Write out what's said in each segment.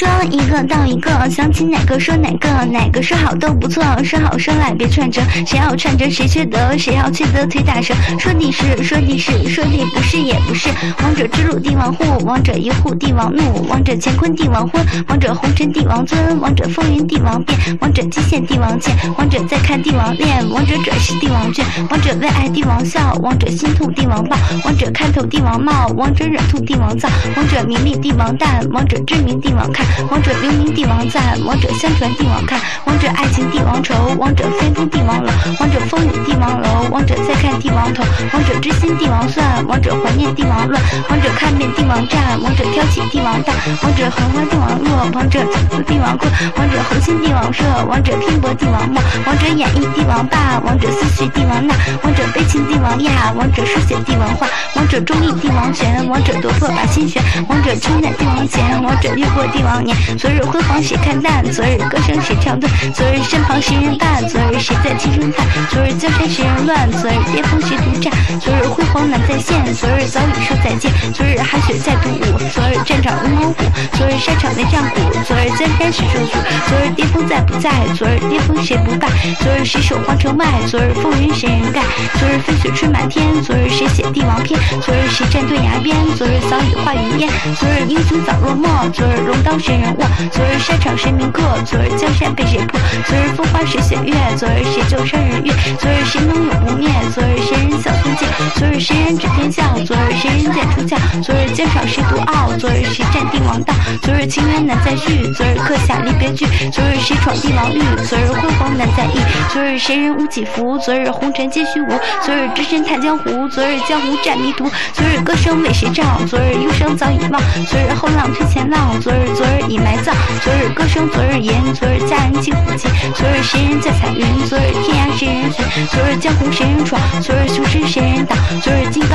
说一个到一个，想起哪个说哪个，哪个说好都不错，说好说赖别串着，谁要串着谁缺德，谁要缺德忒大声，说的是说的是说的不是也不是，王者之路帝王护，王者一护帝王怒，王者乾坤帝王昏，王者红尘帝王尊，王者风云帝王变，王者极限帝王剑，王者再看帝王恋，王者转世帝王卷，王者为爱帝王笑，王者心痛帝王抱，王者看透帝王貌，王者忍痛帝王造，王者名利帝王淡，王者知名帝王看，王者留名帝王赞，王者相传帝王看，王者爱情帝王愁，王者飞空帝王楼，王者风雨帝王楼，王者再看帝王头，王者知心帝王算，王者怀念帝王乱，王者看遍帝王战，王者挑起帝王大，王者横花帝王落，王者抢夺帝王困，王者恒心帝王射，王者拼搏帝王梦，王者演绎帝王霸，王者思绪帝王纳，王者悲情帝王压，王者书写帝王画，王者忠义帝王权，王者夺魄把心悬，王者称赞帝王前，王者越过帝王年。昨日辉煌谁看淡？昨日歌声谁唱断？昨日身旁谁人伴？昨日谁在轻声叹？昨日江山谁人乱？昨日巅峰谁独占？昨日辉煌难再现，昨日早已说再见。昨日寒雪再独舞，昨日战场无猛虎，昨日沙场没战鼓，昨日江山谁收束？昨日巅峰在不在？昨日巅峰谁不败？昨日谁守皇城外？昨日风云谁人盖？昨日飞雪吹满天，昨日谁写帝王篇？昨日谁站断崖边？昨日早已化云烟。昨日英雄早落寞，昨日龙刀谁人昨日沙场谁铭刻？昨日江山被谁破？昨日风花谁写月？昨日谁救山人月？昨日谁能永不灭？昨日谁人笑天剑？昨日谁人指天下？昨日谁人剑出鞘？昨日疆场谁独傲？昨日谁占帝王道？昨日情缘难再续？昨日刻下离别句？昨日谁闯帝王域？昨日辉煌难再忆？昨日谁人无己福？昨日红尘皆虚无？昨日只身探江湖？昨日江湖战迷途？昨日歌声为谁唱？昨日忧伤早已忘？昨日后浪推前浪？昨日昨日已埋葬？昨日歌声昨日言？昨日佳人惊虎剑？昨日谁人在彩云？昨日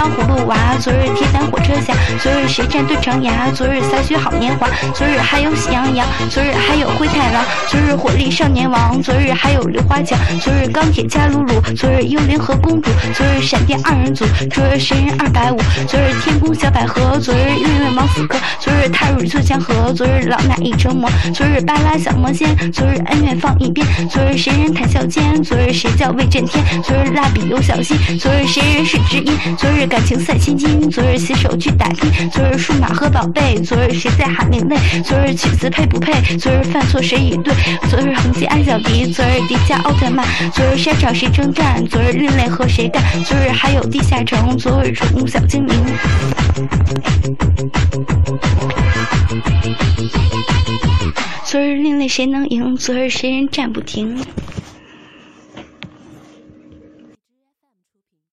葫芦娃？昨日铁胆火车侠？昨日谁战对长崖？昨日洒雪好年华？昨日还有喜羊羊？昨日还有灰太狼？昨日火力少年王？昨日还有刘华强？昨日钢铁加鲁鲁？昨日幽灵和公主？昨日闪电二人组？昨日神人二百五？昨日天宫小百合？昨日月月忙死磕？昨日踏入最强河？昨日老衲已成魔？昨日巴拉小魔仙？昨日恩怨放一边？昨日谁人谈笑间？昨日谁叫威震天？昨日蜡笔有小新？昨日谁人是知音？昨日感情赛千金？昨日携手去打拼？昨日数码和宝贝？昨日谁在喊另类？昨日曲子配不配？昨日犯错谁已对？昨日恒基安小迪？昨日迪迦奥特曼？昨日山场谁征战？昨日另类和谁干？昨日还有地下城？昨日宠物小精灵？昨日另类谁能赢？昨日谁人战不停？